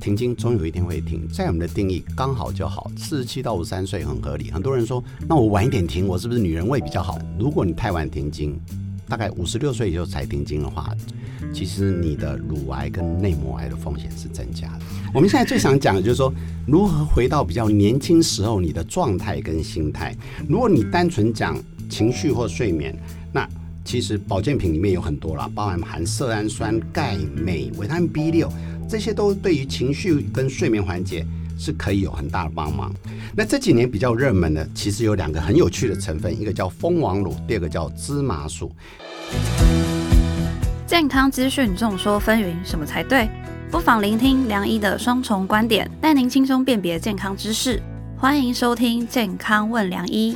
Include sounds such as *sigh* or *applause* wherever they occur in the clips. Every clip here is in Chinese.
停经总有一天会停，在我们的定义刚好就好，四十七到五十三岁很合理。很多人说，那我晚一点停，我是不是女人味比较好？如果你太晚停经，大概五十六岁以后才停经的话，其实你的乳癌跟内膜癌的风险是增加的。我们现在最想讲的就是说，如何回到比较年轻时候你的状态跟心态。如果你单纯讲情绪或睡眠，那其实保健品里面有很多啦，包含含色氨酸、钙、镁、维他命 B 六，这些都对于情绪跟睡眠环节是可以有很大的帮忙。那这几年比较热门的，其实有两个很有趣的成分，一个叫蜂王乳，第二个叫芝麻素。健康资讯众说纷纭，什么才对？不妨聆听梁医的双重观点，带您轻松辨别健康知识。欢迎收听《健康问梁医》。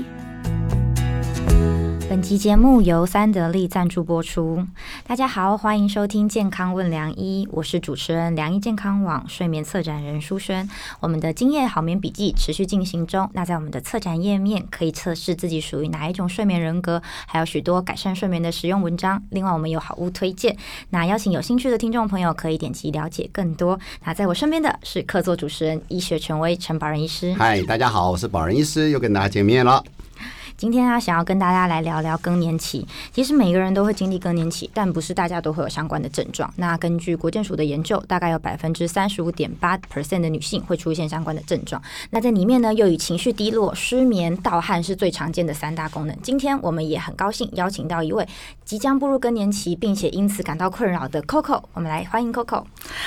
本集节目由三得利赞助播出。大家好，欢迎收听《健康问良医》，我是主持人良医健康网睡眠策展人舒轩。我们的今夜好眠笔记持续进行中。那在我们的策展页面可以测试自己属于哪一种睡眠人格，还有许多改善睡眠的实用文章。另外，我们有好物推荐，那邀请有兴趣的听众朋友可以点击了解更多。那在我身边的是客座主持人、医学权威陈宝仁医师。嗨，大家好，我是宝仁医师，又跟大家见面了。今天啊，想要跟大家来聊聊更年期。其实每个人都会经历更年期，但不是大家都会有相关的症状。那根据国健署的研究，大概有百分之三十五点八 percent 的女性会出现相关的症状。那在里面呢，又以情绪低落、失眠、盗汗是最常见的三大功能。今天我们也很高兴邀请到一位即将步入更年期，并且因此感到困扰的 Coco。我们来欢迎 Coco。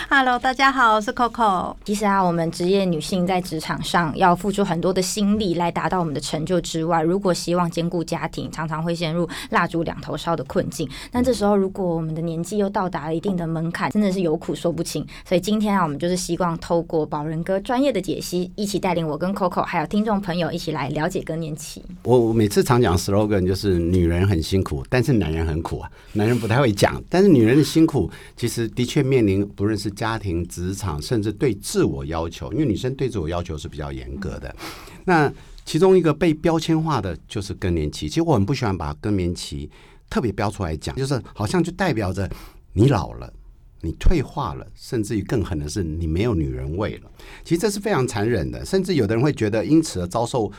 Hello，大家好，我是 Coco。其实啊，我们职业女性在职场上要付出很多的心力来达到我们的成就之外，如果希望兼顾家庭，常常会陷入蜡烛两头烧的困境。那这时候，如果我们的年纪又到达了一定的门槛，真的是有苦说不清。所以今天啊，我们就是希望透过宝仁哥专业的解析，一起带领我跟 Coco 还有听众朋友一起来了解更年期。我我每次常讲 slogan 就是女人很辛苦，但是男人很苦啊。男人不太会讲，但是女人的辛苦其实的确面临不论是家庭、职场，甚至对自我要求，因为女生对自我要求是比较严格的。那其中一个被标签化的就是更年期，其实我很不喜欢把更年期特别标出来讲，就是好像就代表着你老了，你退化了，甚至于更狠的是你没有女人味了。其实这是非常残忍的，甚至有的人会觉得因此而遭受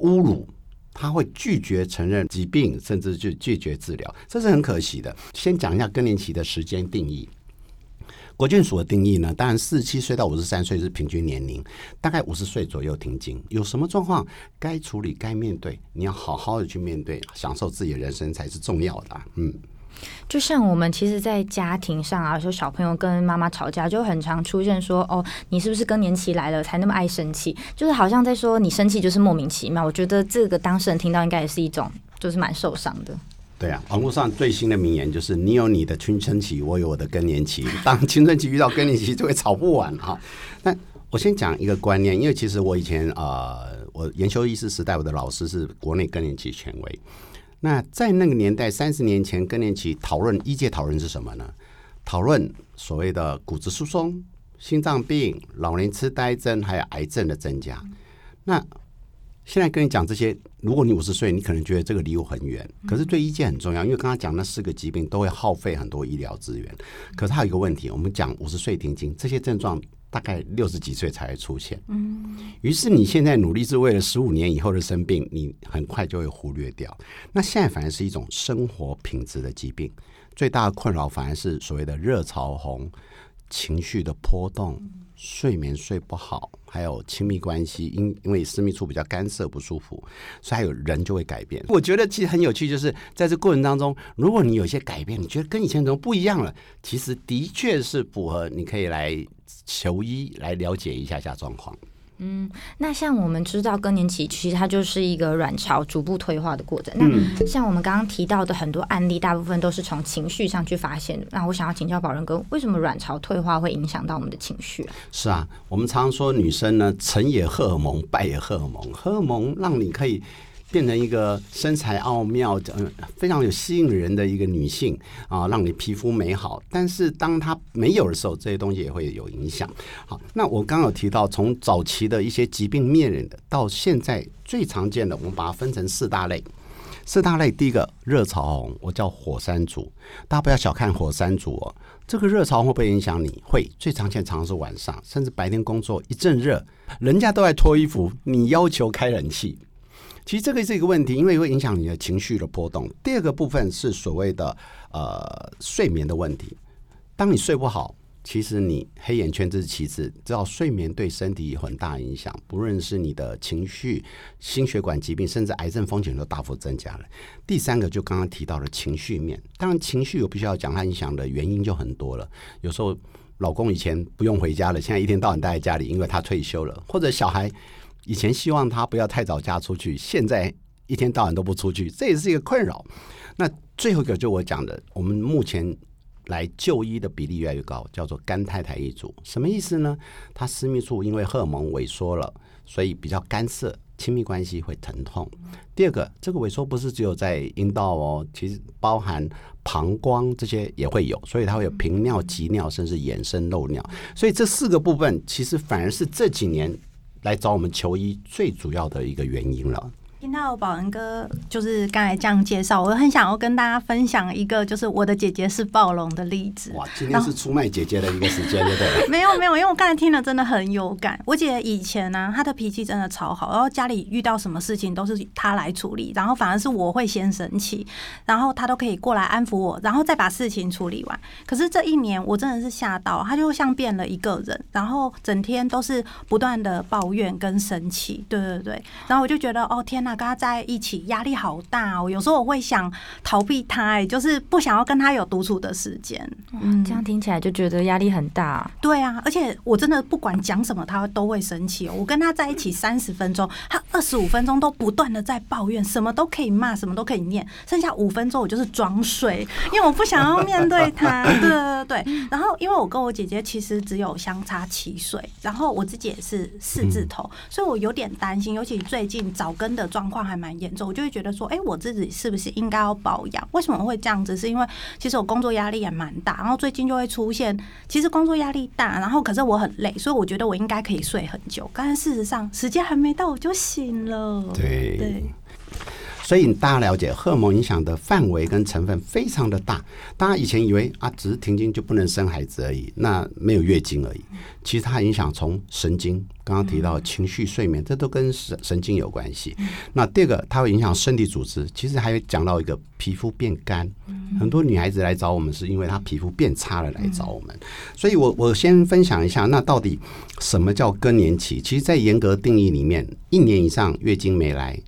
侮辱，他会拒绝承认疾病，甚至就拒绝治疗，这是很可惜的。先讲一下更年期的时间定义。国健署的定义呢，当然四十七岁到五十三岁是平均年龄，大概五十岁左右停经。有什么状况该处理、该面对，你要好好的去面对，享受自己的人生才是重要的。嗯，就像我们其实，在家庭上啊，说小朋友跟妈妈吵架，就很常出现说：“哦，你是不是更年期来了才那么爱生气？”就是好像在说你生气就是莫名其妙。我觉得这个当事人听到应该也是一种，就是蛮受伤的。对啊，网络上最新的名言就是“你有你的青春期，我有我的更年期”。*laughs* 当青春期遇到更年期，就会吵不完哈。那我先讲一个观念，因为其实我以前呃，我研修医师时代，我的老师是国内更年期权威。那在那个年代，三十年前，更年期讨论医界讨论是什么呢？讨论所谓的骨质疏松、心脏病、老年痴呆症，还有癌症的增加。那现在跟你讲这些，如果你五十岁，你可能觉得这个离我很远，可是对医界很重要，因为刚刚讲那四个疾病都会耗费很多医疗资源。可是还有一个问题，我们讲五十岁停经，这些症状大概六十几岁才会出现。嗯，于是你现在努力是为了十五年以后的生病，你很快就会忽略掉。那现在反而是一种生活品质的疾病，最大的困扰反而是所谓的热潮红、情绪的波动。睡眠睡不好，还有亲密关系，因因为私密处比较干涩不舒服，所以还有人就会改变。我觉得其实很有趣，就是在这过程当中，如果你有些改变，你觉得跟以前怎么不一样了，其实的确是符合，你可以来求医来了解一下下状况。嗯，那像我们知道更年期，其实它就是一个卵巢逐步退化的过程。那像我们刚刚提到的很多案例，大部分都是从情绪上去发现的。那我想要请教宝仁哥，为什么卵巢退化会影响到我们的情绪啊？是啊，我们常说女生呢，成也荷尔蒙，败也荷尔蒙。荷尔蒙让你可以。变成一个身材奥妙、嗯非常有吸引人的一个女性啊，让你皮肤美好。但是当她没有的时候，这些东西也会有影响。好，那我刚有提到，从早期的一些疾病面人的，到现在最常见的，我们把它分成四大类。四大类，第一个热潮红，我叫火山族，大家不要小看火山族哦。这个热潮会不会影响你？会，最常见常是晚上，甚至白天工作一阵热，人家都在脱衣服，你要求开冷气。其实这个是一个问题，因为会影响你的情绪的波动。第二个部分是所谓的呃睡眠的问题。当你睡不好，其实你黑眼圈这是其次，知道睡眠对身体有很大影响，不论是你的情绪、心血管疾病，甚至癌症风险都大幅增加了。第三个就刚刚提到的情绪面，当然情绪我必须要讲，它影响的原因就很多了。有时候老公以前不用回家了，现在一天到晚待在家里，因为他退休了，或者小孩。以前希望他不要太早嫁出去，现在一天到晚都不出去，这也是一个困扰。那最后一个就我讲的，我们目前来就医的比例越来越高，叫做干太太一族，什么意思呢？他私密处因为荷尔蒙萎缩了，所以比较干涩，亲密关系会疼痛。第二个，这个萎缩不是只有在阴道哦，其实包含膀胱这些也会有，所以它会有频尿、急尿，甚至衍生漏尿。所以这四个部分，其实反而是这几年。来找我们求医最主要的一个原因了。听到宝恩哥就是刚才这样介绍，我很想要跟大家分享一个，就是我的姐姐是暴龙的例子。哇，今天是出卖姐姐的一个时间，对不对？没有没有，因为我刚才听了真的很有感。我姐姐以前呢，她的脾气真的超好，然后家里遇到什么事情都是她来处理，然后反而是我会先生气，然后她都可以过来安抚我，然后再把事情处理完。可是这一年我真的是吓到，她就像变了一个人，然后整天都是不断的抱怨跟生气。对对对，然后我就觉得哦天哪！跟他在一起压力好大哦，有时候我会想逃避他，哎，就是不想要跟他有独处的时间。嗯，这样听起来就觉得压力很大。对啊，而且我真的不管讲什么，他都会生气哦。我跟他在一起三十分钟，他二十五分钟都不断的在抱怨，什么都可以骂，什么都可以念，剩下五分钟我就是装睡，因为我不想要面对他。*laughs* 对对对。然后，因为我跟我姐姐其实只有相差七岁，然后我自己也是四字头，所以我有点担心，尤其最近早更的状。状况还蛮严重，我就会觉得说，哎，我自己是不是应该要保养？为什么会这样子？是因为其实我工作压力也蛮大，然后最近就会出现，其实工作压力大，然后可是我很累，所以我觉得我应该可以睡很久，但是事实上时间还没到我就醒了。对对。所以大家了解，荷尔蒙影响的范围跟成分非常的大。大家以前以为啊，只是停经就不能生孩子而已，那没有月经而已。其实它影响从神经，刚刚提到情绪、睡眠，这都跟神神经有关系。那第二个，它会影响身体组织。其实还有讲到一个皮肤变干，很多女孩子来找我们是因为她皮肤变差了来找我们。所以我我先分享一下，那到底什么叫更年期？其实，在严格定义里面，一年以上月经没来。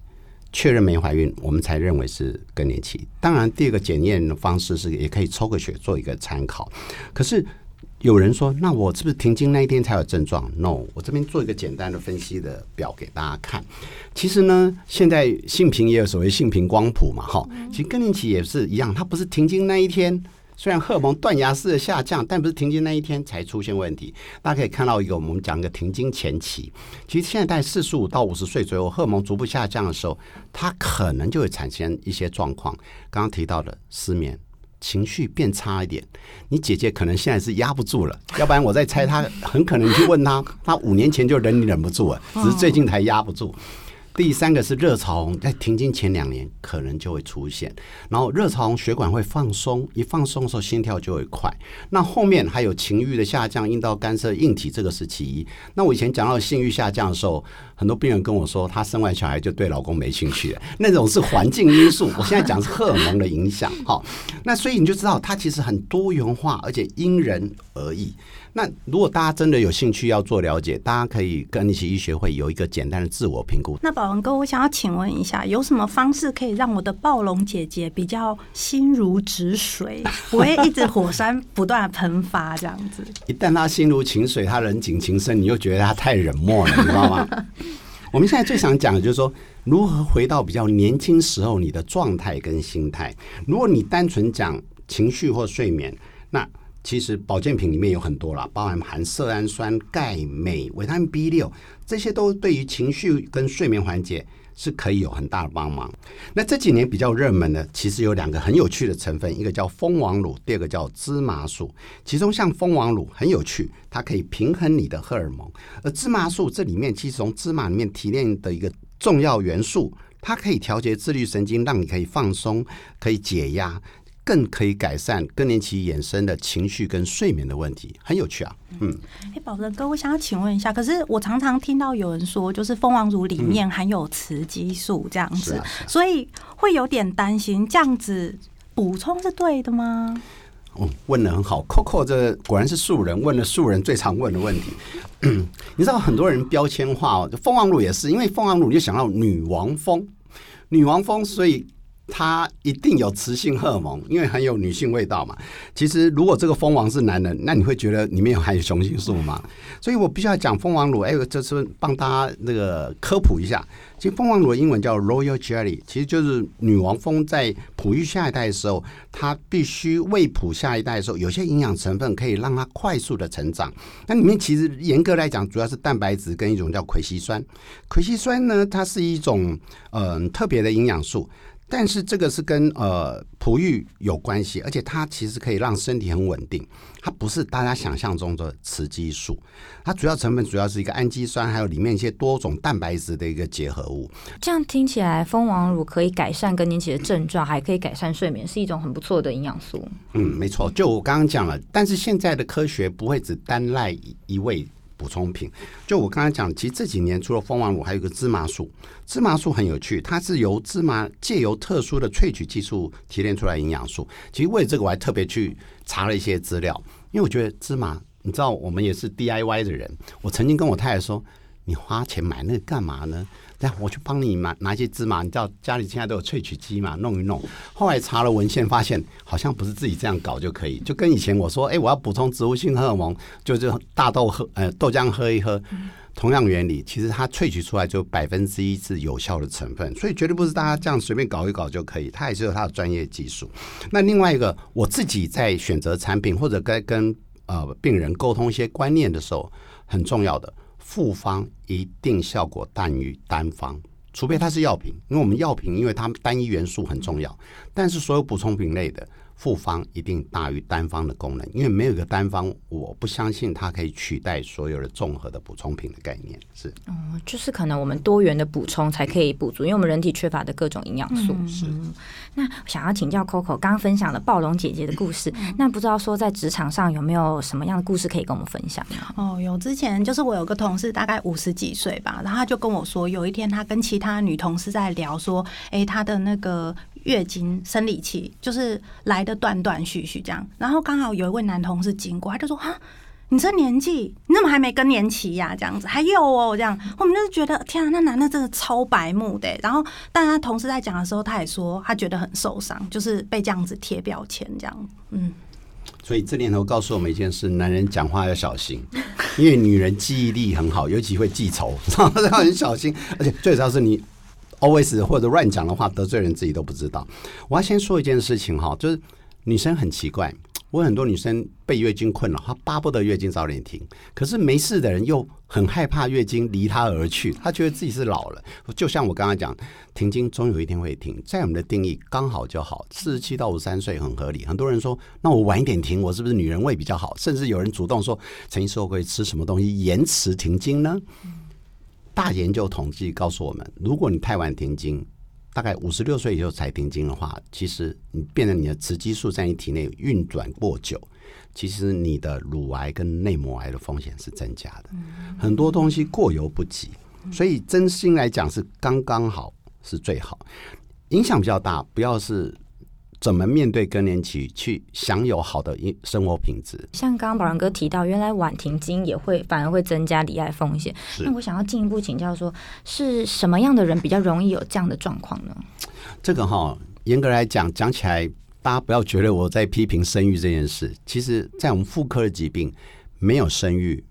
确认没怀孕，我们才认为是更年期。当然，第二个检验的方式是也可以抽个血做一个参考。可是有人说，那我是不是停经那一天才有症状？No，我这边做一个简单的分析的表给大家看。其实呢，现在性平也有所谓性平光谱嘛，哈，其实更年期也是一样，它不是停经那一天。虽然荷尔蒙断崖式的下降，但不是停经那一天才出现问题。大家可以看到一个，我们讲一个停经前期。其实现在在四十五到五十岁左右，荷尔蒙逐步下降的时候，它可能就会产生一些状况。刚刚提到的失眠、情绪变差一点，你姐姐可能现在是压不住了。要不然我在猜，她很可能去问她，她五年前就忍你忍不住了，只是最近才压不住。第三个是热潮红，在停经前两年可能就会出现，然后热潮红血管会放松，一放松的时候心跳就会快。那后面还有情欲的下降、阴道干涉、硬体，这个是其一。那我以前讲到性欲下降的时候，很多病人跟我说，她生完小孩就对老公没兴趣，那种是环境因素。我现在讲是荷尔蒙的影响，哈。那所以你就知道，它其实很多元化，而且因人而异。那如果大家真的有兴趣要做了解，大家可以跟一起医学会有一个简单的自我评估。那宝文哥，我想要请问一下，有什么方式可以让我的暴龙姐姐比较心如止水，*laughs* 不会一直火山不断喷发这样子？一旦她心如情水，她人景情深，你又觉得她太冷漠了，你知道吗？*laughs* 我们现在最想讲的就是说，如何回到比较年轻时候你的状态跟心态。如果你单纯讲情绪或睡眠，那其实保健品里面有很多了，包含含色氨酸、钙、镁、维他命 B 六，这些都对于情绪跟睡眠环节是可以有很大的帮忙。那这几年比较热门的，其实有两个很有趣的成分，一个叫蜂王乳，第二个叫芝麻素。其中像蜂王乳很有趣，它可以平衡你的荷尔蒙，而芝麻素这里面其实从芝麻里面提炼的一个重要元素，它可以调节自律神经，让你可以放松，可以解压。更可以改善更年期衍生的情绪跟睡眠的问题，很有趣啊。嗯，哎，宝仁哥，我想要请问一下，可是我常常听到有人说，就是蜂王乳里面含有雌激素这样子，是啊啊所以会有点担心，这样子补充是对的吗？哦，问的很好，Coco 这果然是素人，问了素人最常问的问题。*clears throat* 你知道很多人标签化哦，蜂王乳也是，因为蜂王乳你就想到女王蜂，女王蜂，所以它一定有雌性荷尔蒙，因为很有女性味道嘛。其实如果这个蜂王是男人，那你会觉得里面有含有雄性素吗？所以我必须要讲蜂王乳，哎，这次帮大家那个科普一下。其实蜂王乳的英文叫 Royal Jelly，其实就是女王蜂在哺育下一代的时候，它必须喂哺下一代的时候，有些营养成分可以让它快速的成长。那里面其实严格来讲，主要是蛋白质跟一种叫葵烯酸。葵烯酸呢，它是一种呃特别的营养素。但是这个是跟呃哺育有关系，而且它其实可以让身体很稳定。它不是大家想象中的雌激素，它主要成分主要是一个氨基酸，还有里面一些多种蛋白质的一个结合物。这样听起来，蜂王乳可以改善更年期的症状，还可以改善睡眠，是一种很不错的营养素。嗯，没错，就我刚刚讲了，但是现在的科学不会只单赖一一味补充品。就我刚才讲，其实这几年除了蜂王乳，还有一个芝麻素。芝麻素很有趣，它是由芝麻借由特殊的萃取技术提炼出来营养素。其实为了这个，我还特别去查了一些资料，因为我觉得芝麻，你知道我们也是 DIY 的人，我曾经跟我太太说，你花钱买那个干嘛呢？那我去帮你买拿一些芝麻，你知道家里现在都有萃取机嘛，弄一弄。后来查了文献，发现好像不是自己这样搞就可以，就跟以前我说，哎、我要补充植物性荷尔蒙，就是大豆喝，呃，豆浆喝一喝，同样原理，其实它萃取出来就百分之一是有效的成分，所以绝对不是大家这样随便搞一搞就可以，它也是有它的专业技术。那另外一个，我自己在选择产品或者该跟呃病人沟通一些观念的时候，很重要的复方一定效果大于单方。除非它是药品，因为我们药品因为它单一元素很重要，但是所有补充品类的复方一定大于单方的功能，因为没有一个单方，我不相信它可以取代所有的综合的补充品的概念。是，嗯，就是可能我们多元的补充才可以补足，因为我们人体缺乏的各种营养素。是嗯那想要请教 Coco，刚刚分享了暴龙姐姐的故事，那不知道说在职场上有没有什么样的故事可以跟我们分享？哦，有之前就是我有个同事，大概五十几岁吧，然后他就跟我说，有一天他跟其他女同事在聊说，诶，他的那个月经生理期就是来的断断续续这样，然后刚好有一位男同事经过，他就说哈。你这年纪，你怎么还没更年期呀、这样子还有哦，这样我们就是觉得天啊，那男的真的超白目的。然后，但他同事在讲的时候，他也说他觉得很受伤，就是被这样子贴标签，这样。嗯，所以这年头告诉我们一件事：男人讲话要小心，因为女人记忆力很好，尤其会记仇，*laughs* 要很小心。而且最主要是你 always 或者乱讲的话，得罪人自己都不知道。我要先说一件事情哈，就是女生很奇怪。我很多女生被月经困扰，她巴不得月经早点停，可是没事的人又很害怕月经离她而去，她觉得自己是老了。就像我刚刚讲，停经总有一天会停，在我们的定义刚好就好，四十七到五十三岁很合理。很多人说，那我晚一点停，我是不是女人味比较好？甚至有人主动说，陈医师我可以吃什么东西延迟停经呢？大研究统计告诉我们，如果你太晚停经，大概五十六岁以后才停经的话，其实你变得你的雌激素在你体内运转过久，其实你的乳癌跟内膜癌的风险是增加的。很多东西过犹不及，所以真心来讲是刚刚好是最好。影响比较大，不要是怎么面对更年期，去享有好的一生活品质。像刚刚宝仁哥提到，原来晚停经也会反而会增加离癌风险。那我想要进一步请教说，是什么样的人比较容易有这样的状况呢？这个哈，严格来讲，讲起来，大家不要觉得我在批评生育这件事。其实，在我们妇科的疾病，没有生育，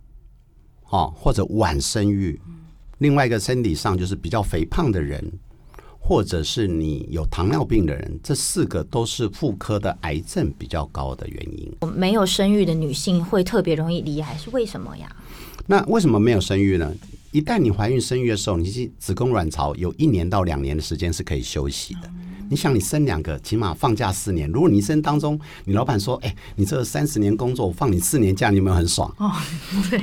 哦，或者晚生育，另外一个身体上就是比较肥胖的人，或者是你有糖尿病的人，这四个都是妇科的癌症比较高的原因。没有生育的女性会特别容易罹癌，是为什么呀？那为什么没有生育呢？一旦你怀孕生育的时候，你是子宫卵巢有一年到两年的时间是可以休息的。你想，你生两个，起码放假四年。如果你一生当中，你老板说：“哎、你这三十年工作，我放你四年假，你有没有很爽？” *laughs* 哦，对，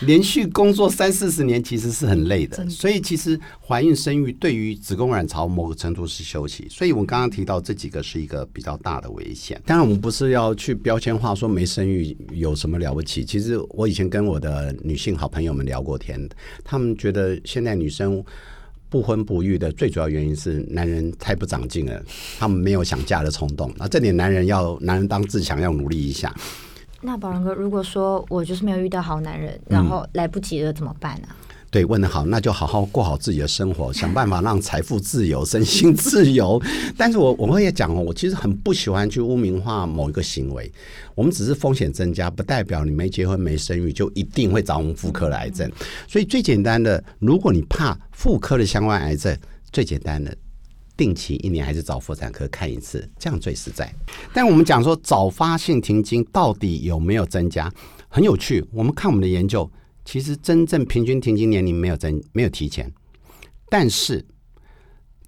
连续工作三四十年其实是很累的，的所以其实怀孕生育对于子宫卵巢某个程度是休息。所以我刚刚提到这几个是一个比较大的危险。当然，我们不是要去标签化说没生育有什么了不起。其实我以前跟我的女性好朋友们聊过天，她们觉得现在女生。不婚不育的最主要原因是男人太不长进了，他们没有想嫁的冲动。那这点男人要男人当自强，要努力一下。那宝仁哥，如果说我就是没有遇到好男人，然后来不及了怎么办呢、对，问得好，那就好好过好自己的生活，想办法让财富自由、身心自由。但是我我会也讲哦，我其实很不喜欢去污名化某一个行为。我们只是风险增加，不代表你没结婚没生育就一定会找我们妇科的癌症。所以最简单的，如果你怕妇科的相关癌症，最简单的。定期一年还是找妇产科看一次，这样最实在。但我们讲说早发性停经到底有没有增加，很有趣。我们看我们的研究，其实真正平均停经年龄没有增，没有提前，但是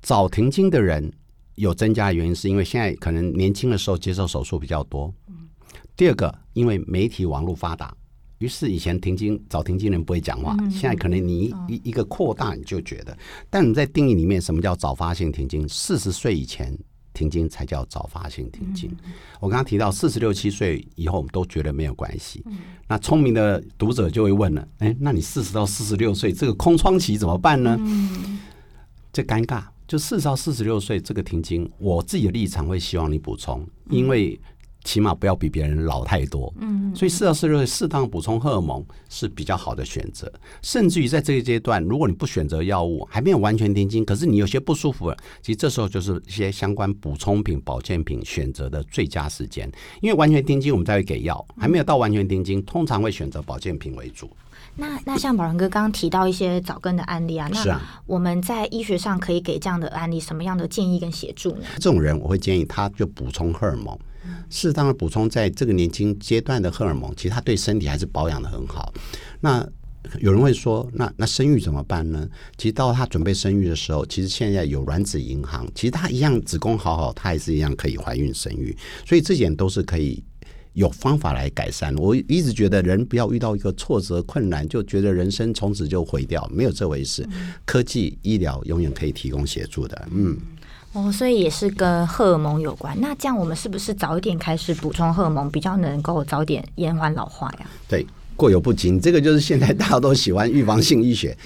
早停经的人有增加的原因，是因为现在可能年轻的时候接受手术比较多。第二个，因为媒体网络发达，于是以前停经早停经人不会讲话，现在可能你一一一个扩大你就觉得，但你在定义里面，什么叫早发性停经？四十岁以前停经才叫早发性停经。我刚刚提到四十六七岁以后，我们都觉得没有关系。那聪明的读者就会问了：哎，那你四十到四十六岁这个空窗期怎么办呢？这尴尬。就四十到四十六岁这个停经，我自己的立场会希望你补充，因为起码不要比别人老太多。嗯，所以四到四十六岁适当补充荷尔蒙是比较好的选择。甚至于在这个阶段，如果你不选择药物，还没有完全停经，可是你有些不舒服了，其实这时候就是一些相关补充品、保健品选择的最佳时间。因为完全停经我们才会给药，还没有到完全停经，通常会选择保健品为主。那那像宝仁哥刚刚提到一些早更的案例啊，那我们在医学上可以给这样的案例什么样的建议跟协助呢？这种人，我会建议他就补充荷尔蒙，适当的补充在这个年轻阶段的荷尔蒙，其实他对身体还是保养的很好。那有人会说，那那生育怎么办呢？其实到他准备生育的时候，其实现在有卵子银行，其实他一样子宫好好，他也是一样可以怀孕生育，所以这点都是可以。有方法来改善。我一直觉得人不要遇到一个挫折困难，就觉得人生从此就毁掉，没有这回事。科技医疗永远可以提供协助的。嗯，哦，所以也是跟荷尔蒙有关。那这样我们是不是早一点开始补充荷尔蒙，比较能够早点延缓老化呀？对，过犹不及。这个就是现在大家都喜欢预防性医学。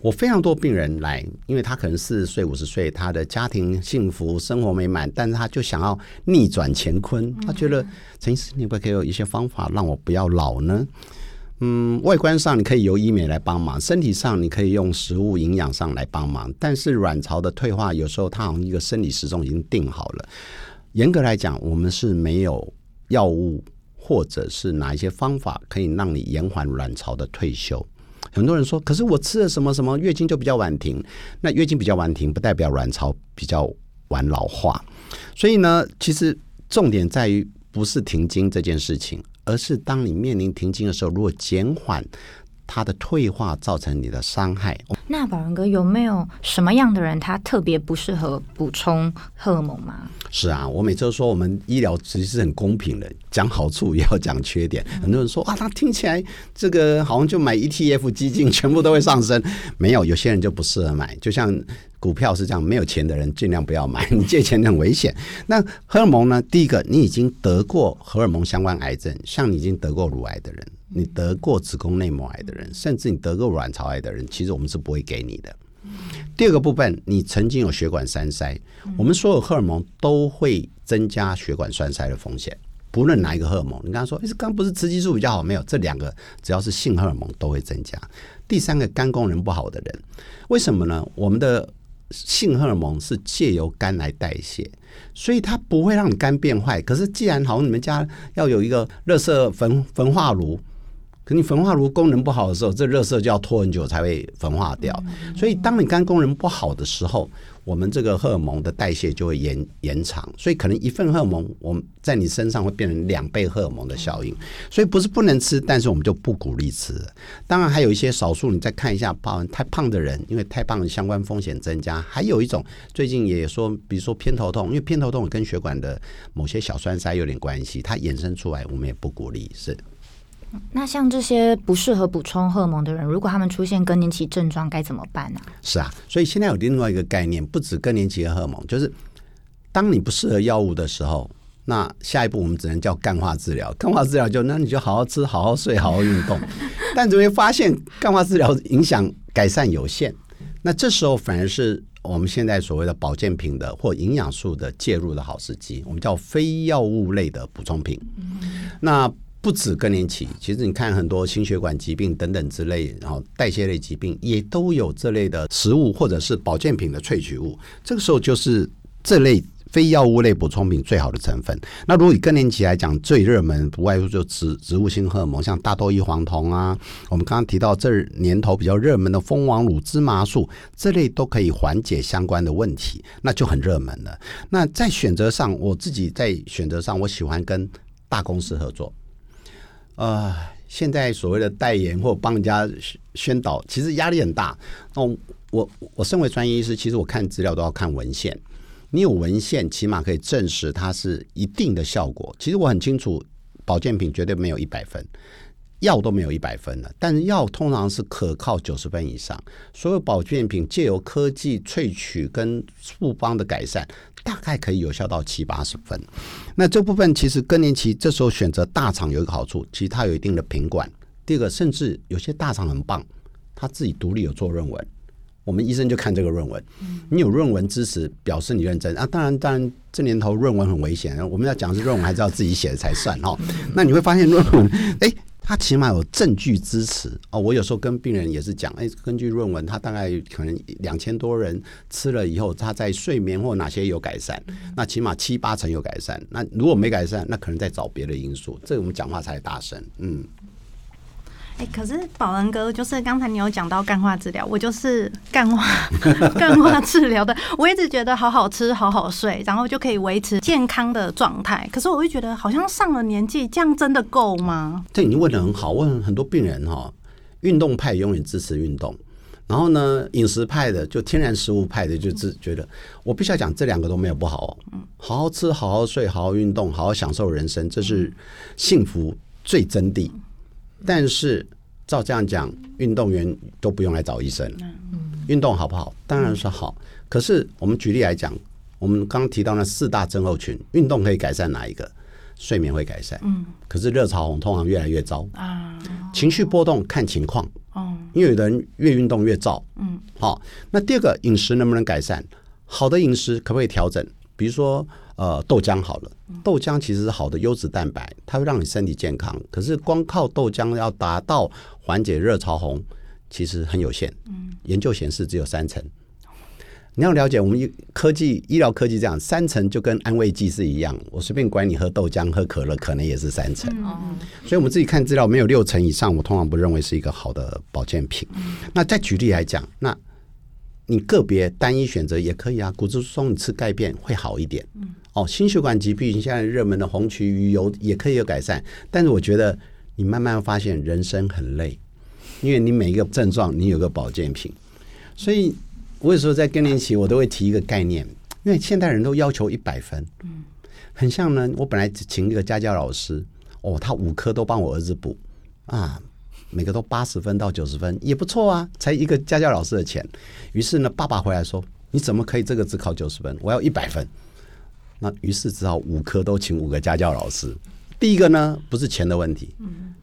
我非常多病人来，因为他可能四十岁、五十岁，他的家庭幸福、生活美满，但是他就想要逆转乾坤。他觉得陈医师，你可不可以有一些方法让我不要老呢？嗯，嗯外观上你可以由医美来帮忙，身体上你可以用食物营养上来帮忙，但是卵巢的退化有时候它好像一个生理时钟已经定好了。严格来讲，我们是没有药物或者是哪一些方法可以让你延缓卵巢的退休。很多人说，可是我吃了什么什么，月经就比较晚停。那月经比较晚停，不代表卵巢比较晚老化。所以呢，其实重点在于不是停经这件事情，而是当你面临停经的时候，如果减缓它的退化造成你的伤害，那宝仁哥有没有什么样的人他特别不适合补充荷尔蒙吗？是啊，我每次都说我们医疗其实是很公平的，讲好处也要讲缺点。很多人说啊，他听起来这个好像就买 ETF 基金全部都会上升，没有，有些人就不适合买，就像。股票是这样，没有钱的人尽量不要买，你借钱很危险。那荷尔蒙呢？第一个，你已经得过荷尔蒙相关癌症，像你已经得过乳癌的人，你得过子宫内膜癌的人，甚至你得过卵巢癌的人，其实我们是不会给你的。第二个部分，你曾经有血管栓塞，我们所有荷尔蒙都会增加血管栓塞的风险，不论哪一个荷尔蒙。你刚刚说，哎刚不是雌激素比较好？没有，这两个只要是性荷尔蒙都会增加。第三个，肝功能不好的人，为什么呢？我们的性荷尔蒙是借由肝来代谢，所以它不会让你肝变坏。可是既然好像你们家要有一个热色焚焚化炉，可你焚化炉功能不好的时候，这热色就要拖很久才会焚化掉。所以当你肝功能不好的时候，我们这个荷尔蒙的代谢就会延延长，所以可能一份荷尔蒙，我们在你身上会变成两倍荷尔蒙的效应。所以不是不能吃，但是我们就不鼓励吃。当然还有一些少数，你再看一下，包含太胖的人，因为太胖的相关风险增加。还有一种最近也说，比如说偏头痛，因为偏头痛跟血管的某些小栓塞有点关系，它衍生出来，我们也不鼓励。是。那像这些不适合补充荷尔蒙的人，如果他们出现更年期症状，该怎么办呢、是啊，所以现在有另外一个概念，不止更年期的荷尔蒙，就是当你不适合药物的时候，那下一步我们只能叫干化治疗。干化治疗就那你就好好吃、好好睡、好好运动。*laughs* 但你会发现，干化治疗影响改善有限。那这时候反而是我们现在所谓的保健品的或营养素的介入的好时机，我们叫非药物类的补充品。那不止更年期，其实你看很多心血管疾病等等之类，然后代谢类疾病也都有这类的食物或者是保健品的萃取物。这个时候就是这类非药物类补充品最好的成分。那如果以更年期来讲，最热门不外乎就植植物性荷尔蒙，像大豆异黄酮啊，我们刚刚提到这年头比较热门的蜂王乳、芝麻素，这类都可以缓解相关的问题，那就很热门了。那在选择上，我自己在选择上，我喜欢跟大公司合作。呃，现在所谓的代言或帮人家宣导，其实压力很大。那我我身为专业医师，其实我看资料都要看文献。你有文献，起码可以证实它是一定的效果。其实我很清楚，保健品绝对没有一百分，药都没有一百分了，但是药通常是可靠九十分以上。所有保健品借由科技萃取跟复方的改善，大概可以有效到七八十分。那这部分其实更年期这时候选择大厂有一个好处，其实它有一定的品管。第二个，甚至有些大厂很棒，他自己独立有做论文，我们医生就看这个论文。你有论文支持，表示你认真啊。当然，当然这年头论文很危险，我们要讲的是论文还是要自己写的才算哈。*laughs* 那你会发现论文，哎。他起码有证据支持哦。我有时候跟病人也是讲，哎，根据论文，他大概可能两千多人吃了以后，他在睡眠或哪些有改善，那起码七八成有改善。那如果没改善，那可能在找别的因素。这个我们讲话才大声，嗯。哎、可是宝仁哥，就是刚才你有讲到干化治疗，我就是干化 *laughs* 干化治疗的。我一直觉得好好吃、好好睡，然后就可以维持健康的状态。可是我会觉得，好像上了年纪，这样真的够吗？这你问的很好，问很多病人哈、运动派永远支持运动，然后呢，饮食派的就天然食物派的就自觉得，我必须要讲这两个都没有不好哦。好好吃，好好睡，好好运动，好好享受人生，这是幸福最真谛。但是照这样讲，运动员都不用来找医生了。运动好不好？当然是好。可是我们举例来讲，我们刚刚提到那四大症候群，运动可以改善哪一个？睡眠会改善。嗯可是热潮红通常越来越糟，啊，情绪波动看情况，哦，因为有的人越运动越燥。嗯，好，那第二个饮食能不能改善？好的饮食可不可以调整？比如说，呃，豆浆好了，豆浆其实是好的优质蛋白，它会让你身体健康。可是光靠豆浆要达到缓解热潮红，其实很有限。嗯，研究显示只有三成。你要了解我们医科技医疗科技这样，三成就跟安慰剂是一样，我随便管你喝豆浆、喝可乐，可能也是三成。所以我们自己看资料，没有六成以上，我通常不认为是一个好的保健品。那再举例来讲，那你个别单一选择也可以啊，骨质疏松你吃钙片会好一点。哦，心血管疾病现在热门的红曲鱼油也可以有改善，但是我觉得你慢慢发现人生很累，因为你每一个症状你有个保健品，所以我有时候在更年期我都会提一个概念，因为现代人都要求一百分，嗯很像呢，我本来请一个家教老师，哦，他五科都帮我儿子补啊，每个都八十分到九十分，也不错啊，才一个家教老师的钱。于是呢，爸爸回来说：“你怎么可以这个只考九十分？我要一百分。”那于是只好五科都请五个家教老师。第一个呢，不是钱的问题，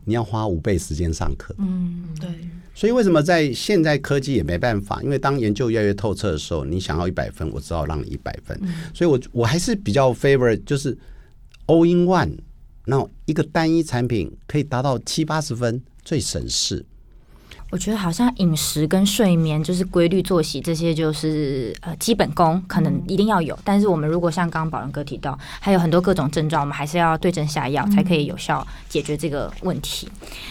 你要花五倍时间上课。嗯，对，所以为什么在现在科技也没办法？因为当研究越来越透彻的时候，你想要一百分，我只好让你一百分。所以我我还是比较 favor 就是 all in one，那一个单一产品可以达到七八十分，最省事。我觉得好像饮食跟睡眠，就是规律作息这些，就是呃基本功，可能一定要有。但是我们如果像刚刚宝仁哥提到，还有很多各种症状，我们还是要对症下药，才可以有效解决这个问题。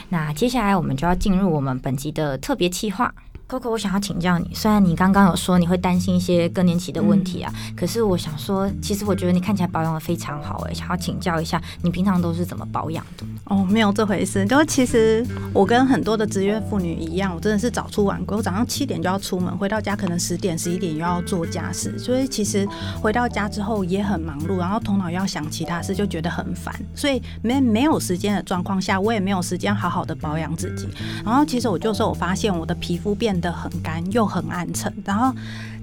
那接下来我们就要进入我们本集的特别企划。Coco，我想要请教你，虽然你刚刚有说你会担心一些更年期的问题啊，可是我想说，其实我觉得你看起来保养的非常好哎，想要请教一下，你平常都是怎么保养的？哦，没有这回事，就其实我跟很多的职业妇女一样，我真的是早出晚归，我早上七点就要出门，回到家可能十点十一点又要做家事，所以其实回到家之后也很忙碌，然后头脑又要想其他事，就觉得很烦，所以没没有时间的状况下，我也没有时间好好的保养自己，然后其实我就说我发现我的皮肤变。的很干又很暗沉，然后。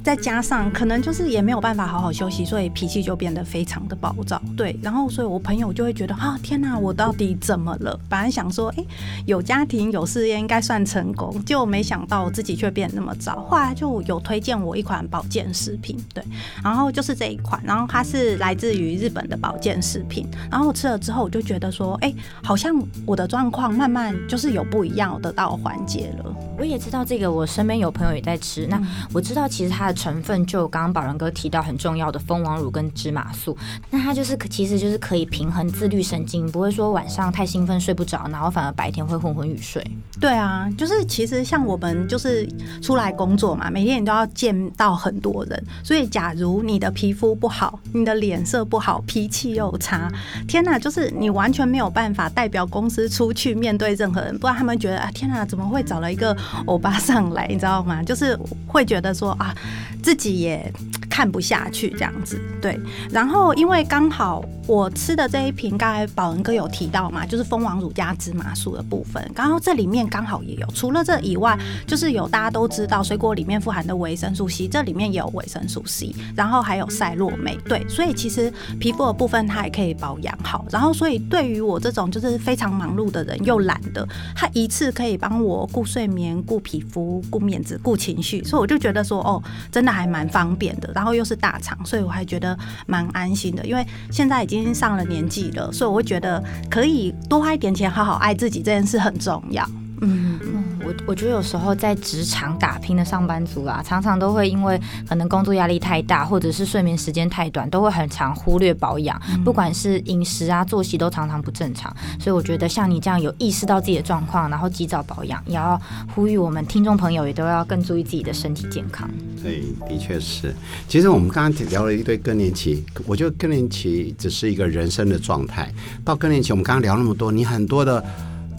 再加上可能就是也没有办法好好休息，所以脾气就变得非常的暴躁。对，然后所以我朋友就会觉得啊，天哪，我到底怎么了？本来想说，哎，有家庭有事业应该算成功，就没想到自己却变那么糟。后来就有推荐我一款保健食品，对，然后就是这一款，然后它是来自于日本的保健食品，然后吃了之后我就觉得说，哎，好像我的状况慢慢就是有不一样，得到缓解了。我也知道这个，我身边有朋友也在吃，那我知道其实它的。成分就刚刚宝仁哥提到很重要的蜂王乳跟芝麻素，那它就是其实就是可以平衡自律神经，不会说晚上太兴奋睡不着，然后反而白天会昏昏欲睡。对啊，就是其实像我们就是出来工作嘛，每天你都要见到很多人，所以假如你的皮肤不好，你的脸色不好，脾气又差，天哪，就是你完全没有办法代表公司出去面对任何人，不然他们觉得啊，天哪，怎么会找了一个欧巴上来，你知道吗？就是会觉得说啊。自己也看不下去这样子，对。然后因为刚好我吃的这一瓶，刚才宝文哥有提到嘛，就是蜂王乳加芝麻素的部分。然后这里面刚好也有，除了这以外，就是有大家都知道水果里面富含的维生素 C，这里面也有维生素 C，然后还有赛洛美，对。所以其实皮肤的部分它也可以保养好。然后所以对于我这种就是非常忙碌的人又懒的，它一次可以帮我顾睡眠、顾皮肤、顾面子、顾情绪，所以我就觉得说，哦，真的。还蛮方便的，然后然后又是大厂，所以我还觉得蛮安心的。因为现在已经上了年纪了，所以我会觉得可以多花一点钱，好好爱自己，这件事很重要。嗯嗯，我我觉得有时候在职场打拼的上班族啊，常常都会因为可能工作压力太大，或者是睡眠时间太短，都会很常忽略保养，不管是饮食啊、作息都常常不正常。所以我觉得像你这样有意识到自己的状况，然后及早保养，也要呼吁我们听众朋友也都要更注意自己的身体健康。对，的确是。其实我们刚刚聊了一堆更年期，我觉得更年期只是一个人生的状态。到更年期，我们刚刚聊那么多，你很多的。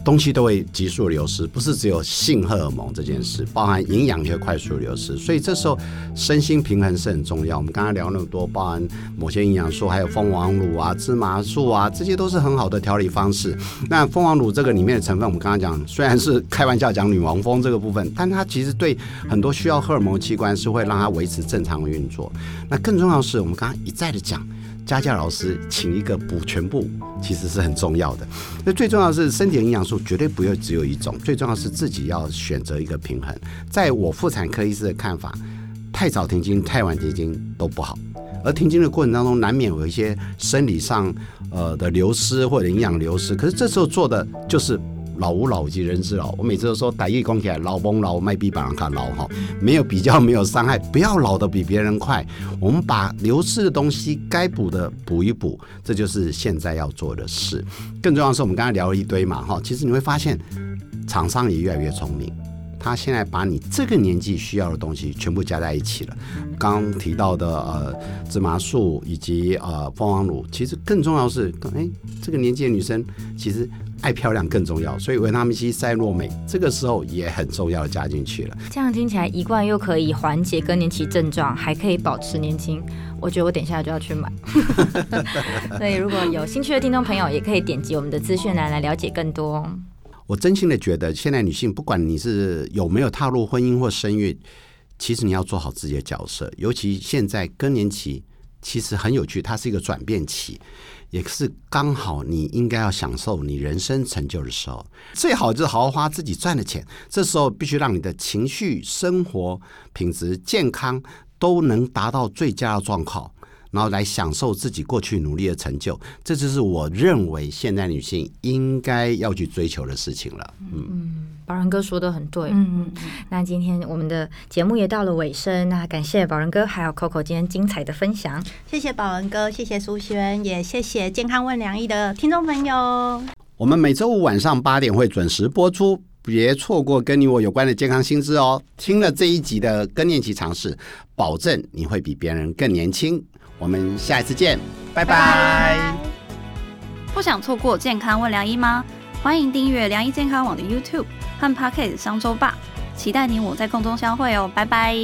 东西都会急速流失，不是只有性荷尔蒙这件事，包含营养也会快速流失，所以这时候身心平衡是很重要。我们刚刚聊那么多，包含某些营养素，还有蜂王乳啊、芝麻素啊，这些都是很好的调理方式。那蜂王乳这个里面的成分，我们刚刚讲，虽然是开玩笑讲女王蜂这个部分，但它其实对很多需要荷尔蒙器官是会让它维持正常的运作。那更重要的是，我们刚刚一再的讲。家教老师请一个补全部，其实是很重要的。那最重要的是身体营养素绝对不要只有一种，最重要是自己要选择一个平衡。在我妇产科医师的看法，太早停经、太晚停经都不好，而停经的过程当中难免有一些生理上呃的流失或者营养流失，可是这时候做的就是。老吾老及人之老，我每次都说，打一讲起来，老崩老，卖比别人看老哈，没有比较，没有伤害，不要老的比别人快。我们把流失的东西该补的补一补，这就是现在要做的事。更重要的是，我们刚才聊了一堆嘛哈，其实你会发现，厂商也越来越聪明，他现在把你这个年纪需要的东西全部加在一起了。刚提到的呃芝麻素以及呃蜂王乳，其实更重要是，哎，这个年纪的女生其实。爱漂亮更重要，所以维他命 C、赛洛美这个时候也很重要的加进去了。这样听起来一罐又可以缓解更年期症状，还可以保持年轻。我觉得我等一下就要去买。*laughs* 所以如果有兴趣的听众朋友，也可以点击我们的资讯栏来了解更多。我真心的觉得，现在女性不管你是有没有踏入婚姻或生育，其实你要做好自己的角色。尤其现在更年期，其实很有趣，它是一个转变期。也是刚好，你应该要享受你人生成就的时候，最好就是好好花自己赚的钱。这时候必须让你的情绪、生活品质、健康都能达到最佳的状况。然后来享受自己过去努力的成就，这就是我认为现代女性应该要去追求的事情了。嗯，宝仁哥说的很对。嗯嗯，那今天我们的节目也到了尾声，那感谢宝仁哥还有 Coco 今天精彩的分享。谢谢宝仁哥，谢谢苏轩，也谢谢健康问良医的听众朋友。我们每周五晚上八点会准时播出。别错过跟你我有关的健康新知哦。听了这一集的更年期尝试，保证你会比别人更年轻。我们下一次见，拜拜。不想错过健康问良医吗？欢迎订阅良医健康网的 YouTube 和 Pocket 商周吧，期待你我在空中相会哦，拜拜。